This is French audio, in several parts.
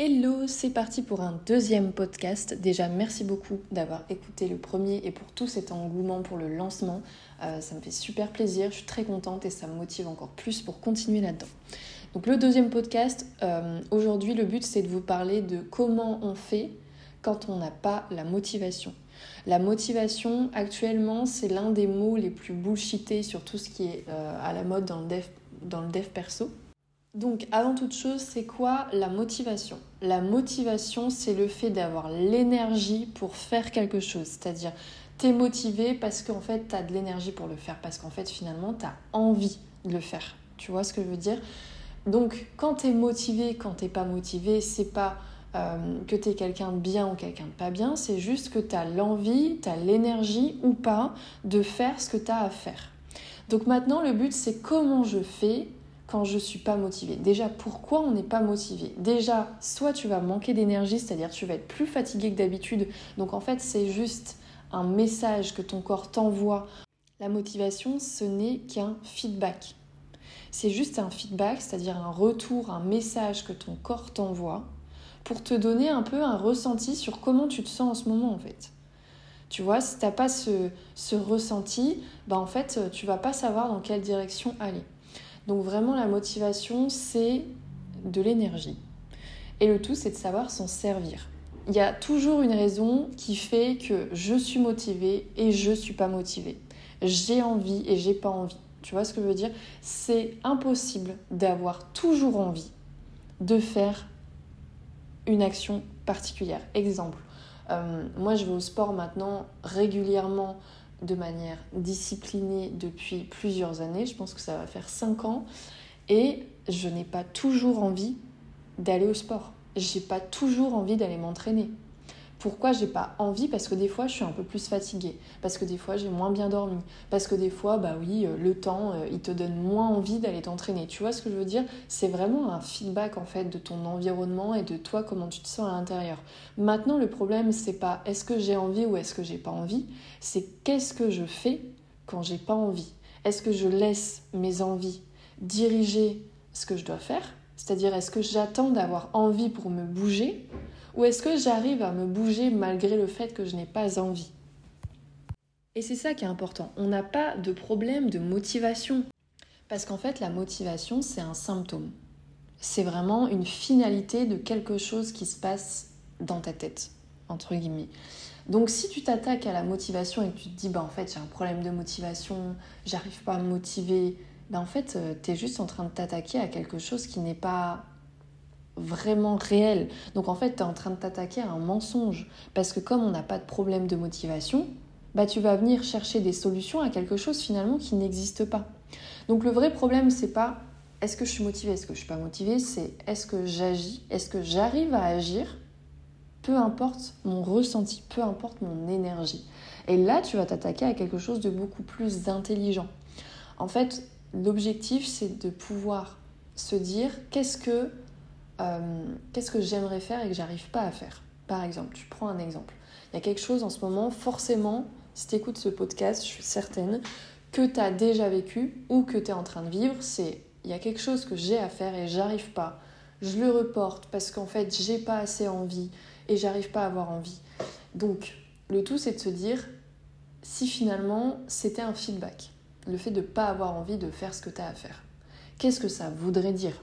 Hello, c'est parti pour un deuxième podcast. Déjà, merci beaucoup d'avoir écouté le premier et pour tout cet engouement pour le lancement. Euh, ça me fait super plaisir, je suis très contente et ça me motive encore plus pour continuer là-dedans. Donc le deuxième podcast, euh, aujourd'hui le but c'est de vous parler de comment on fait quand on n'a pas la motivation. La motivation actuellement c'est l'un des mots les plus bullshités sur tout ce qui est euh, à la mode dans le dans le dev perso. Donc avant toute chose, c'est quoi la motivation? La motivation, c'est le fait d'avoir l'énergie pour faire quelque chose. C'est-à-dire, t'es motivé parce qu'en fait, t'as de l'énergie pour le faire. Parce qu'en fait, finalement, t'as envie de le faire. Tu vois ce que je veux dire? Donc quand t'es motivé, quand t'es pas motivé, c'est pas euh, que t'es quelqu'un de bien ou quelqu'un de pas bien. C'est juste que t'as l'envie, t'as l'énergie ou pas de faire ce que t'as à faire. Donc maintenant, le but, c'est comment je fais quand je suis pas motivée. Déjà, pourquoi on n'est pas motivé Déjà, soit tu vas manquer d'énergie, c'est-à-dire tu vas être plus fatigué que d'habitude. Donc en fait, c'est juste un message que ton corps t'envoie. La motivation, ce n'est qu'un feedback. C'est juste un feedback, c'est-à-dire un retour, un message que ton corps t'envoie pour te donner un peu un ressenti sur comment tu te sens en ce moment en fait. Tu vois, si tu n'as pas ce, ce ressenti, bah en fait, tu vas pas savoir dans quelle direction aller. Donc vraiment la motivation, c'est de l'énergie. Et le tout, c'est de savoir s'en servir. Il y a toujours une raison qui fait que je suis motivée et je suis pas motivée. J'ai envie et j'ai pas envie. Tu vois ce que je veux dire? C'est impossible d'avoir toujours envie de faire une action particulière. Exemple, euh, moi je vais au sport maintenant régulièrement de manière disciplinée depuis plusieurs années. Je pense que ça va faire 5 ans. Et je n'ai pas toujours envie d'aller au sport. J'ai pas toujours envie d'aller m'entraîner. Pourquoi j'ai pas envie Parce que des fois je suis un peu plus fatiguée, parce que des fois j'ai moins bien dormi, parce que des fois, bah oui, euh, le temps, euh, il te donne moins envie d'aller t'entraîner. Tu vois ce que je veux dire? C'est vraiment un feedback en fait de ton environnement et de toi, comment tu te sens à l'intérieur. Maintenant, le problème, c'est pas est-ce que j'ai envie ou est-ce que j'ai pas envie, c'est qu'est-ce que je fais quand j'ai pas envie? Est-ce que je laisse mes envies diriger ce que je dois faire? C'est-à-dire, est-ce que j'attends d'avoir envie pour me bouger? Ou est-ce que j'arrive à me bouger malgré le fait que je n'ai pas envie? Et c'est ça qui est important. On n'a pas de problème de motivation. Parce qu'en fait, la motivation, c'est un symptôme. C'est vraiment une finalité de quelque chose qui se passe dans ta tête, entre guillemets. Donc si tu t'attaques à la motivation et que tu te dis, bah en fait j'ai un problème de motivation, j'arrive pas à me motiver, bah en fait euh, tu es juste en train de t'attaquer à quelque chose qui n'est pas vraiment réel. Donc en fait, tu es en train de t'attaquer à un mensonge. Parce que comme on n'a pas de problème de motivation, bah tu vas venir chercher des solutions à quelque chose finalement qui n'existe pas. Donc le vrai problème, c'est pas est-ce que je suis motivée, est-ce que je suis pas motivée, c'est est-ce que j'agis, est-ce que j'arrive à agir, peu importe mon ressenti, peu importe mon énergie. Et là, tu vas t'attaquer à quelque chose de beaucoup plus intelligent. En fait, l'objectif, c'est de pouvoir se dire qu'est-ce que euh, qu'est-ce que j'aimerais faire et que j'arrive pas à faire? Par exemple, tu prends un exemple. Il y a quelque chose en ce moment, forcément, si tu écoutes ce podcast, je suis certaine que tu as déjà vécu ou que tu es en train de vivre, c'est il y a quelque chose que j'ai à faire et j'arrive pas. Je le reporte parce qu'en fait, j'ai pas assez envie et j'arrive pas à avoir envie. Donc, le tout c'est de se dire si finalement c'était un feedback, le fait de pas avoir envie de faire ce que tu as à faire. Qu'est-ce que ça voudrait dire?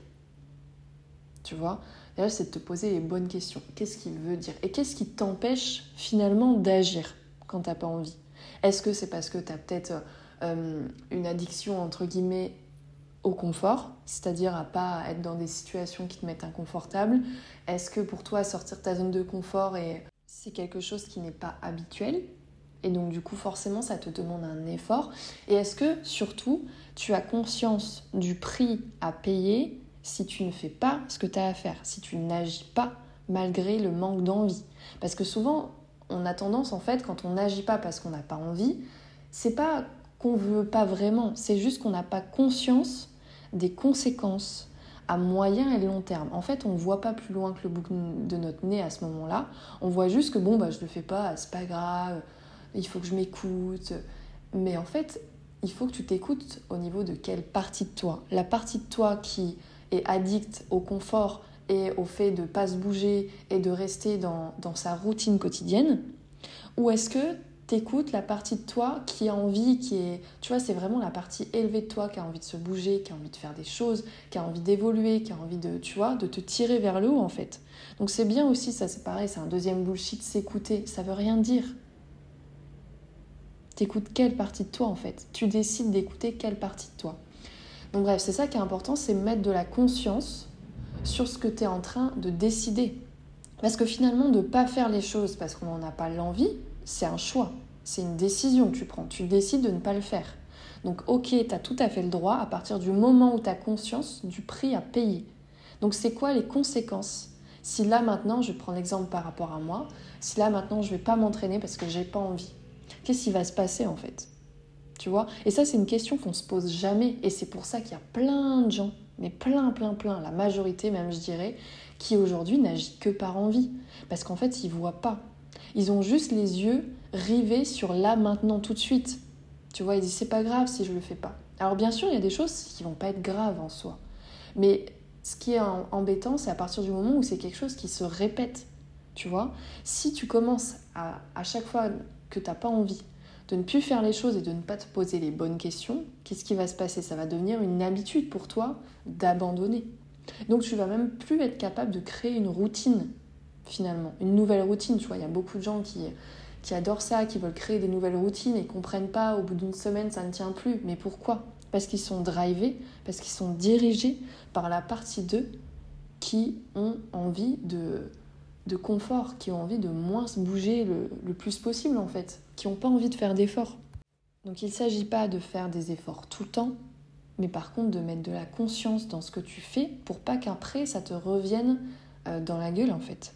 Tu vois. C'est de te poser les bonnes questions. Qu'est-ce qu'il veut dire? Et qu'est-ce qui t'empêche finalement d'agir quand t'as pas envie? Est-ce que c'est parce que tu as peut-être euh, une addiction entre guillemets au confort, c'est-à-dire à pas être dans des situations qui te mettent inconfortable? Est-ce que pour toi sortir de ta zone de confort c'est quelque chose qui n'est pas habituel? Et donc du coup forcément ça te demande un effort. Et est-ce que surtout tu as conscience du prix à payer si tu ne fais pas ce que tu as à faire, si tu n'agis pas malgré le manque d'envie. Parce que souvent, on a tendance, en fait, quand on n'agit pas parce qu'on n'a pas envie, c'est pas qu'on veut pas vraiment, c'est juste qu'on n'a pas conscience des conséquences à moyen et long terme. En fait, on ne voit pas plus loin que le bout de notre nez à ce moment-là. On voit juste que bon, bah, je le fais pas, c'est pas grave, il faut que je m'écoute. Mais en fait, il faut que tu t'écoutes au niveau de quelle partie de toi? La partie de toi qui est addict au confort et au fait de pas se bouger et de rester dans, dans sa routine quotidienne Ou est-ce que t'écoutes la partie de toi qui a envie, qui est, tu vois, c'est vraiment la partie élevée de toi qui a envie de se bouger, qui a envie de faire des choses, qui a envie d'évoluer, qui a envie de, tu vois, de te tirer vers le haut en fait. Donc c'est bien aussi, ça c'est pareil, c'est un deuxième bullshit, s'écouter, ça veut rien dire. T'écoutes quelle partie de toi en fait? Tu décides d'écouter quelle partie de toi. Donc bref, c'est ça qui est important, c'est mettre de la conscience sur ce que tu es en train de décider. Parce que finalement, de ne pas faire les choses parce qu'on n'en a pas l'envie, c'est un choix. C'est une décision que tu prends. Tu décides de ne pas le faire. Donc ok, tu as tout à fait le droit à partir du moment où tu as conscience du prix à payer. Donc c'est quoi les conséquences? Si là maintenant, je prends l'exemple par rapport à moi, si là maintenant je vais pas m'entraîner parce que j'ai pas envie, qu'est-ce qui va se passer en fait? Tu vois? Et ça c'est une question qu'on se pose jamais et c'est pour ça qu'il y a plein de gens, mais plein plein plein, la majorité même je dirais, qui aujourd'hui n'agit que par envie parce qu'en fait ils voient pas ils ont juste les yeux rivés sur là, maintenant, tout de suite. Tu vois, ils disent c'est pas grave si je le fais pas. Alors bien sûr, il y a des choses qui vont pas être graves en soi. Mais ce qui est embêtant, c'est à partir du moment où c'est quelque chose qui se répète. Tu vois, si tu commences à, à chaque fois que tu n'as pas envie de ne plus faire les choses et de ne pas te poser les bonnes questions, qu'est-ce qui va se passer? Ça va devenir une habitude pour toi d'abandonner. Donc tu vas même plus être capable de créer une routine finalement. Une nouvelle routine, tu vois, il y a beaucoup de gens qui, qui adorent ça, qui veulent créer des nouvelles routines et comprennent pas, au bout d'une semaine, ça ne tient plus. Mais pourquoi? Parce qu'ils sont drivés, parce qu'ils sont dirigés par la partie d'eux qui ont envie de, de confort, qui ont envie de moins se bouger le, le plus possible en fait, qui n'ont pas envie de faire d'efforts. Donc il ne s'agit pas de faire des efforts tout le temps, mais par contre de mettre de la conscience dans ce que tu fais pour pas qu'après ça te revienne euh, dans la gueule en fait.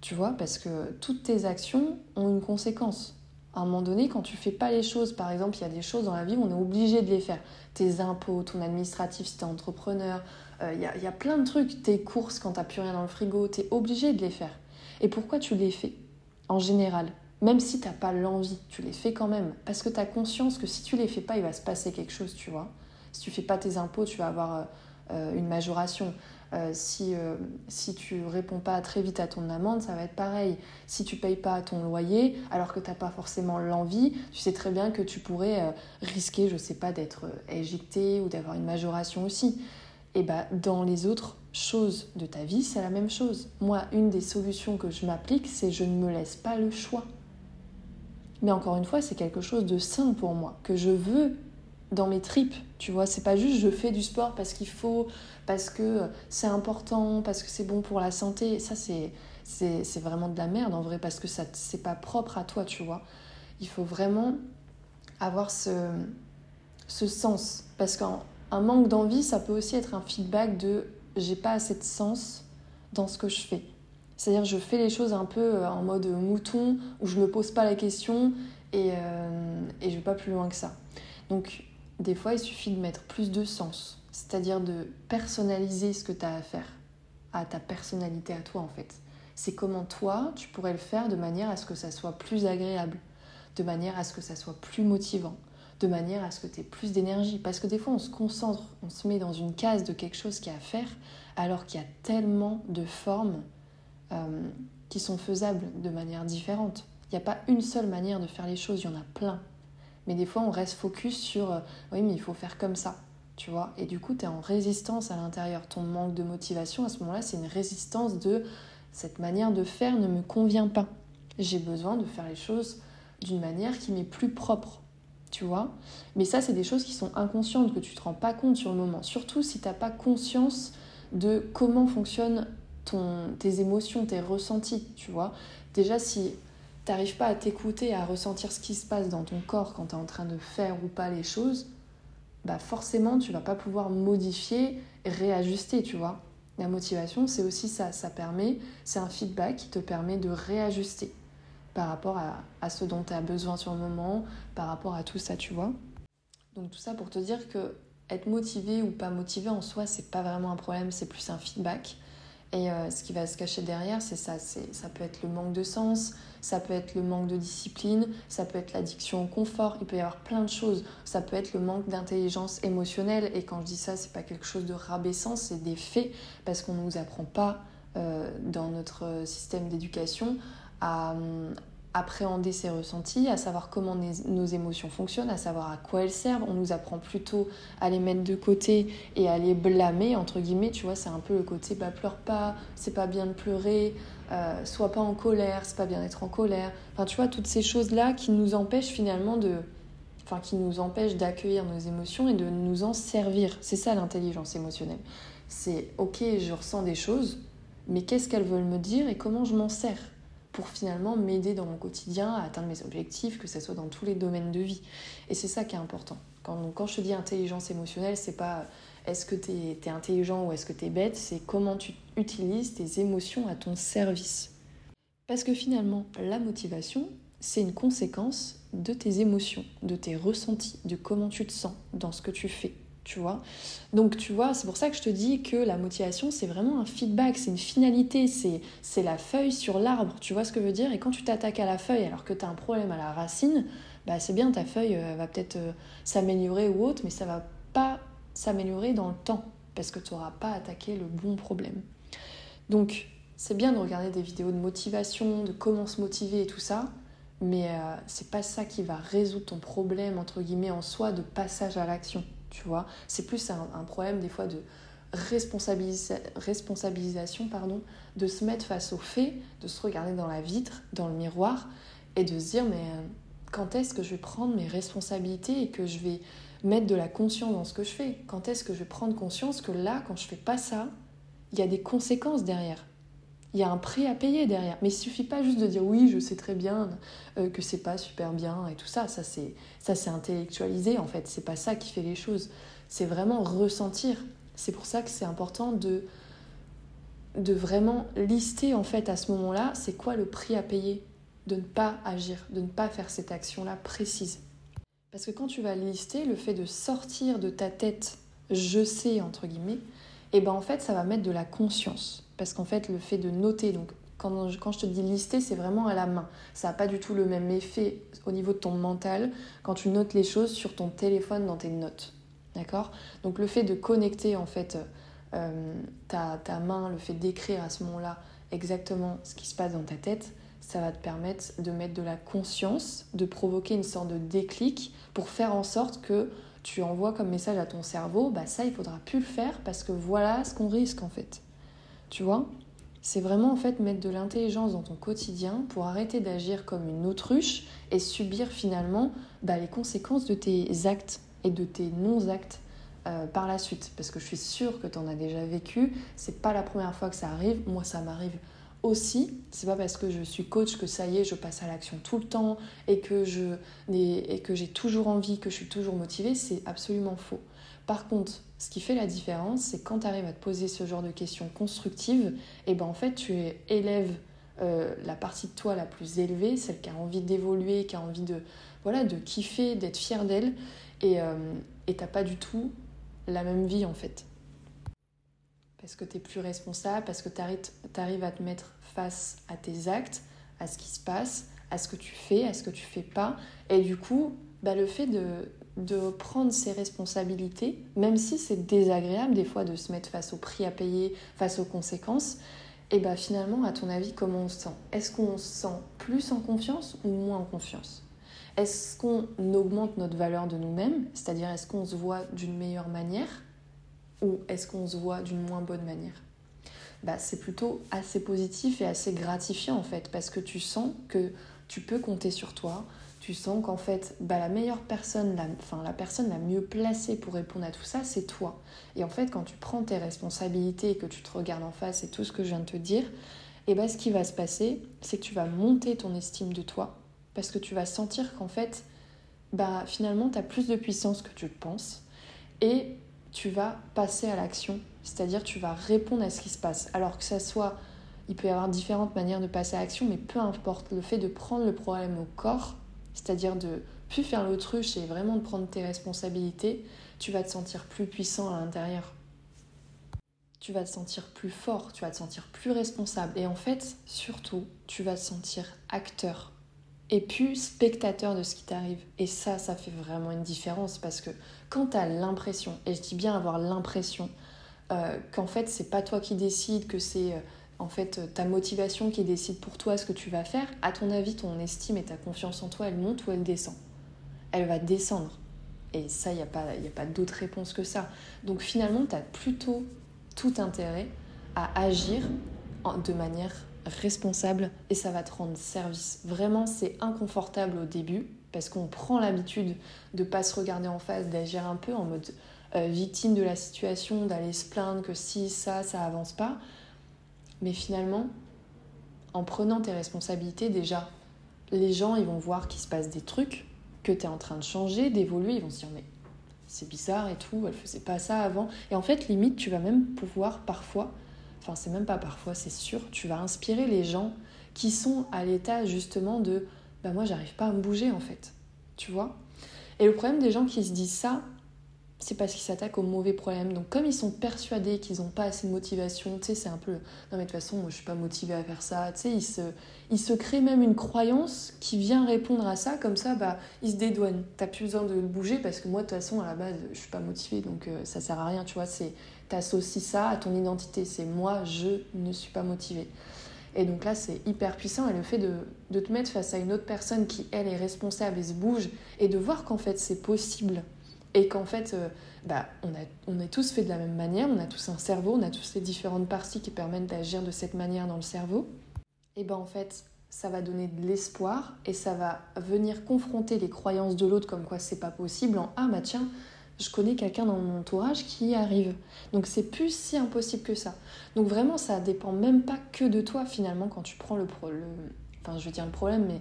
Tu vois, parce que toutes tes actions ont une conséquence. À un moment donné, quand tu fais pas les choses, par exemple, il y a des choses dans la vie où on est obligé de les faire. Tes impôts, ton administratif si tu es entrepreneur, euh, il y, a, y, a, plein de trucs. Tes courses quand tu plus rien dans le frigo, tu es obligé de les faire. Et pourquoi tu les fais En général, même si tu pas l'envie, tu les fais quand même. Parce que tu as conscience que si tu les fais pas, il va se passer quelque chose, tu vois. Si tu fais pas tes impôts, tu vas avoir euh, euh, une majoration. Euh, si, euh, si tu réponds pas très vite à ton amende, ça va être pareil. Si tu payes pas ton loyer, alors que tu n'as pas forcément l'envie, tu sais très bien que tu pourrais risquer, je sais pas, d'être éjecté ou d'avoir une majoration aussi. Et bah, dans les autres choses de ta vie, c'est la même chose. Moi, une des solutions que je m'applique, c'est je ne me laisse pas le choix. Mais encore une fois, c'est quelque chose de sain pour moi, que je veux dans mes tripes, tu vois. C'est pas juste je fais du sport parce qu'il faut, parce que c'est important, parce que c'est bon pour la santé. Ça, c'est, c'est, vraiment de la merde en vrai, parce que ça, c'est pas propre à toi, tu vois. Il faut vraiment avoir ce, ce sens. Parce qu'un manque d'envie, ça peut aussi être un feedback de j'ai pas assez de sens dans ce que je fais. C'est-à-dire je fais les choses un peu euh, en mode mouton, où je me pose pas la question et, euh, et je vais pas plus loin que ça. Donc des fois, il suffit de mettre plus de sens, c'est-à-dire de personnaliser ce que tu as à faire, à ta personnalité à toi en fait. C'est comment toi, tu pourrais le faire de manière à ce que ça soit plus agréable, de manière à ce que ça soit plus motivant, de manière à ce que tu aies plus d'énergie. Parce que des fois, on se concentre, on se met dans une case de quelque chose qui a à faire, alors qu'il y a tellement de formes euh, qui sont faisables de manière différente. Il n'y a pas une seule manière de faire les choses, il y en a plein. Mais des fois, on reste focus sur euh, oui, mais il faut faire comme ça, tu vois. Et du coup, tu es en résistance à l'intérieur. Ton manque de motivation, à ce moment-là, c'est une résistance de cette manière de faire ne me convient pas. J'ai besoin de faire les choses d'une manière qui m'est plus propre, tu vois. Mais ça, c'est des choses qui sont inconscientes, que tu te rends pas compte sur le moment. Surtout si tu n'as pas conscience de comment fonctionnent tes émotions, tes ressentis, tu vois. Déjà, si t'arrives pas à t'écouter, à ressentir ce qui se passe dans ton corps quand tu es en train de faire ou pas les choses, bah forcément tu vas pas pouvoir modifier réajuster, tu vois. La motivation, c'est aussi ça, ça permet, c'est un feedback qui te permet de réajuster par rapport à, à ce dont tu as besoin sur le moment, par rapport à tout ça, tu vois. Donc tout ça pour te dire que être motivé ou pas motivé en soi, c'est pas vraiment un problème, c'est plus un feedback. Et euh, ce qui va se cacher derrière, c'est ça. Ça peut être le manque de sens, ça peut être le manque de discipline, ça peut être l'addiction au confort, il peut y avoir plein de choses. Ça peut être le manque d'intelligence émotionnelle. Et quand je dis ça, c'est pas quelque chose de rabaissant, c'est des faits, parce qu'on ne nous apprend pas euh, dans notre système d'éducation à, appréhender ses ressentis, à savoir comment nos émotions fonctionnent, à savoir à quoi elles servent. On nous apprend plutôt à les mettre de côté et à les blâmer, entre guillemets, tu vois, c'est un peu le côté bah pleure pas, c'est pas bien de pleurer, euh, sois pas en colère, c'est pas bien d'être en colère. Enfin, tu vois, toutes ces choses-là qui nous empêchent finalement de. Enfin, qui nous empêchent d'accueillir nos émotions et de nous en servir. C'est ça l'intelligence émotionnelle. C'est ok, je ressens des choses, mais qu'est-ce qu'elles veulent me dire et comment je m'en sers? Pour finalement m'aider dans mon quotidien à atteindre mes objectifs, que ce soit dans tous les domaines de vie. Et c'est ça qui est important. Quand, quand je dis intelligence émotionnelle, c'est pas est-ce que tu es, intelligent ou est-ce que tu es bête, c'est comment tu utilises tes émotions à ton service. Parce que finalement, la motivation, c'est une conséquence de tes émotions, de tes ressentis, de comment tu te sens dans ce que tu fais tu vois. Donc tu vois, c'est pour ça que je te dis que la motivation, c'est vraiment un feedback, c'est une finalité, c'est la feuille sur l'arbre, tu vois ce que je veux dire Et quand tu t'attaques à la feuille alors que tu as un problème à la racine, bah c'est bien, ta feuille euh, va peut-être euh, s'améliorer ou autre, mais ça va pas s'améliorer dans le temps, parce que tu n'auras pas attaqué le bon problème. Donc c'est bien de regarder des vidéos de motivation, de comment se motiver et tout ça, mais euh, c'est pas ça qui va résoudre ton problème, entre guillemets, en soi, de passage à l'action tu vois. C'est plus un, problème des fois de responsabilisation, pardon, de se mettre face aux faits, de se regarder dans la vitre, dans le miroir, et de se dire, mais euh, quand est-ce que je vais prendre mes responsabilités et que je vais mettre de la conscience dans ce que je fais? Quand est-ce que je vais prendre conscience que là, quand je fais pas ça, il y a des conséquences derrière? Il y a un prix à payer derrière. Mais il suffit pas juste de dire oui, je sais très bien euh, que c'est pas super bien et tout ça. Ça c'est ça c'est intellectualisé en fait. C'est pas ça qui fait les choses. C'est vraiment ressentir. C'est pour ça que c'est important de de vraiment lister en fait à ce moment-là, c'est quoi le prix à payer de ne pas agir, de ne pas faire cette action-là précise. Parce que quand tu vas lister, le fait de sortir de ta tête, je sais entre guillemets, et eh ben en fait ça va mettre de la conscience parce qu'en fait, le fait de noter, donc quand je, quand je te dis lister, c'est vraiment à la main. Ça n'a pas du tout le même effet au niveau de ton mental quand tu notes les choses sur ton téléphone dans tes notes. D'accord? Donc le fait de connecter en fait euh, ta, ta, main, le fait d'écrire à ce moment-là exactement ce qui se passe dans ta tête, ça va te permettre de mettre de la conscience, de provoquer une sorte de déclic pour faire en sorte que tu envoies comme message à ton cerveau, bah ça il faudra plus le faire parce que voilà ce qu'on risque en fait. Tu vois C'est vraiment en fait mettre de l'intelligence dans ton quotidien pour arrêter d'agir comme une autruche et subir finalement bah, les conséquences de tes actes et de tes non-actes euh, par la suite. Parce que je suis sûre que tu en as déjà vécu. C'est pas la première fois que ça arrive. Moi, ça m'arrive aussi. C'est pas parce que je suis coach que ça y est, je passe à l'action tout le temps et que et que j'ai toujours envie, que je suis toujours motivée. C'est absolument faux. Par contre, ce qui fait la différence, c'est quand tu arrives à te poser ce genre de questions constructives, et eh ben en fait tu élèves euh, la partie de toi la plus élevée, celle qui a envie d'évoluer, qui a envie de, voilà, de kiffer, d'être fière d'elle, et euh, t'as pas du tout la même vie en fait. Parce que tu es plus responsable, parce que tu arrives à te mettre face à tes actes, à ce qui se passe, à ce que tu fais, à ce que tu fais pas. Et du coup, bah, le fait de, de prendre ses responsabilités, même si c'est désagréable des fois de se mettre face au prix à payer, face aux conséquences, et bien finalement, à ton avis, comment on se sent? Est-ce qu'on se sent plus en confiance ou moins en confiance? Est-ce qu'on augmente notre valeur de nous-mêmes C'est-à-dire, est-ce qu'on se voit d'une meilleure manière ou est-ce qu'on se voit d'une moins bonne manière? Bah, C'est plutôt assez positif et assez gratifiant en fait, parce que tu sens que tu peux compter sur toi, tu sens qu'en fait, bah, la meilleure personne, la, enfin, la personne la mieux placée pour répondre à tout ça, c'est toi. Et en fait, quand tu prends tes responsabilités et que tu te regardes en face et tout ce que je viens de te dire, et eh bah, ce qui va se passer, c'est que tu vas monter ton estime de toi parce que tu vas sentir qu'en fait, bah, finalement, tu as plus de puissance que tu le penses et tu vas passer à l'action, c'est-à-dire tu vas répondre à ce qui se passe. Alors que ça soit, il peut y avoir différentes manières de passer à l'action, mais peu importe, le fait de prendre le problème au corps, c'est-à-dire de plus faire l'autruche et vraiment de prendre tes responsabilités, tu vas te sentir plus puissant à l'intérieur. tu vas te sentir plus fort, tu vas te sentir plus responsable. Et en fait, surtout, tu vas te sentir acteur et plus spectateur de ce qui t'arrive. Et ça, ça fait vraiment une différence parce que quand tu as l'impression, et je dis bien avoir l'impression, euh, qu'en fait, c'est pas toi qui décide, que c'est euh, en fait ta motivation qui décide pour toi ce que tu vas faire, à ton avis, ton estime et ta confiance en toi, elle monte ou elle descend? Elle va descendre. Et ça, il n'y a pas, pas d'autre réponse que ça. Donc finalement, tu as plutôt tout intérêt à agir de manière responsable et ça va te rendre service. Vraiment, c'est inconfortable au début parce qu'on prend l'habitude de pas se regarder en face, d'agir un peu en mode euh, victime de la situation, d'aller se plaindre que si ça, ça avance pas. Mais finalement, en prenant tes responsabilités, déjà, les gens, ils vont voir qu'il se passe des trucs, que tu es en train de changer, d'évoluer, ils vont se dire mais c'est bizarre et tout, elle faisait pas ça avant. Et en fait, limite, tu vas même pouvoir parfois, enfin c'est même pas parfois, c'est sûr, tu vas inspirer les gens qui sont à l'état justement de bah moi j'arrive pas à me bouger en fait, tu vois? Et le problème des gens qui se disent ça, c'est parce qu'ils s'attaquent aux mauvais problèmes. Donc comme ils sont persuadés qu'ils n'ont pas assez de motivation, tu sais, c'est un peu... Non mais de toute façon, moi je suis pas motivée à faire ça, tu sais, ils se, ils se créent même une croyance qui vient répondre à ça, comme ça, bah, ils se dédouanent. T'as plus besoin de bouger parce que moi, de toute façon, à la base, je suis pas motivée, donc euh, ça sert à rien, tu vois, c'est... T'associes ça à ton identité, c'est moi, je ne suis pas motivée. Et donc là, c'est hyper puissant. Et le fait de, de, te mettre face à une autre personne qui, elle, est responsable et se bouge, et de voir qu'en fait, c'est possible et qu'en fait, euh, bah, on, a, on est tous fait de la même manière, on a tous un cerveau, on a tous ces différentes parties qui permettent d'agir de cette manière dans le cerveau. Et ben en fait, ça va donner de l'espoir et ça va venir confronter les croyances de l'autre comme quoi c'est pas possible en ah bah tiens, je connais quelqu'un dans mon entourage qui y arrive. Donc c'est plus si impossible que ça. Donc vraiment ça dépend même pas que de toi finalement quand tu prends le, problème, enfin je veux dire le problème mais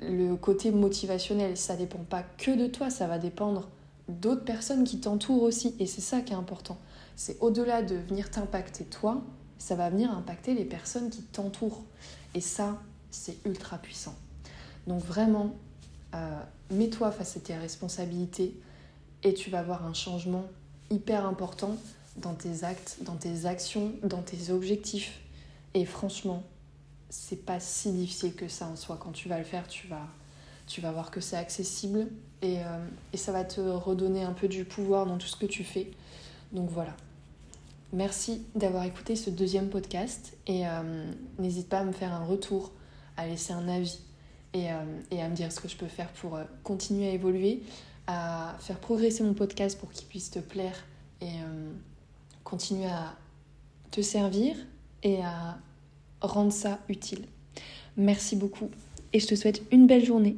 le côté motivationnel, ça dépend pas que de toi, ça va dépendre d'autres personnes qui t'entourent aussi. Et c'est ça qui est important. C'est au-delà de venir t'impacter toi, ça va venir impacter les personnes qui t'entourent. Et ça, c'est ultra puissant. Donc vraiment, euh, mets-toi face à tes responsabilités et tu vas voir un changement hyper important dans tes actes, dans tes actions, dans tes objectifs. Et franchement, c'est pas si difficile que ça en soi. Quand tu vas le faire, tu vas, tu vas voir que c'est accessible et, euh, et, ça va te redonner un peu du pouvoir dans tout ce que tu fais. Donc voilà. Merci d'avoir écouté ce deuxième podcast et euh, n'hésite pas à me faire un retour, à laisser un avis et, euh, et, à me dire ce que je peux faire pour continuer à évoluer, à faire progresser mon podcast pour qu'il puisse te plaire et continuer à te servir et à rendre ça utile. Merci beaucoup et je te souhaite une belle journée.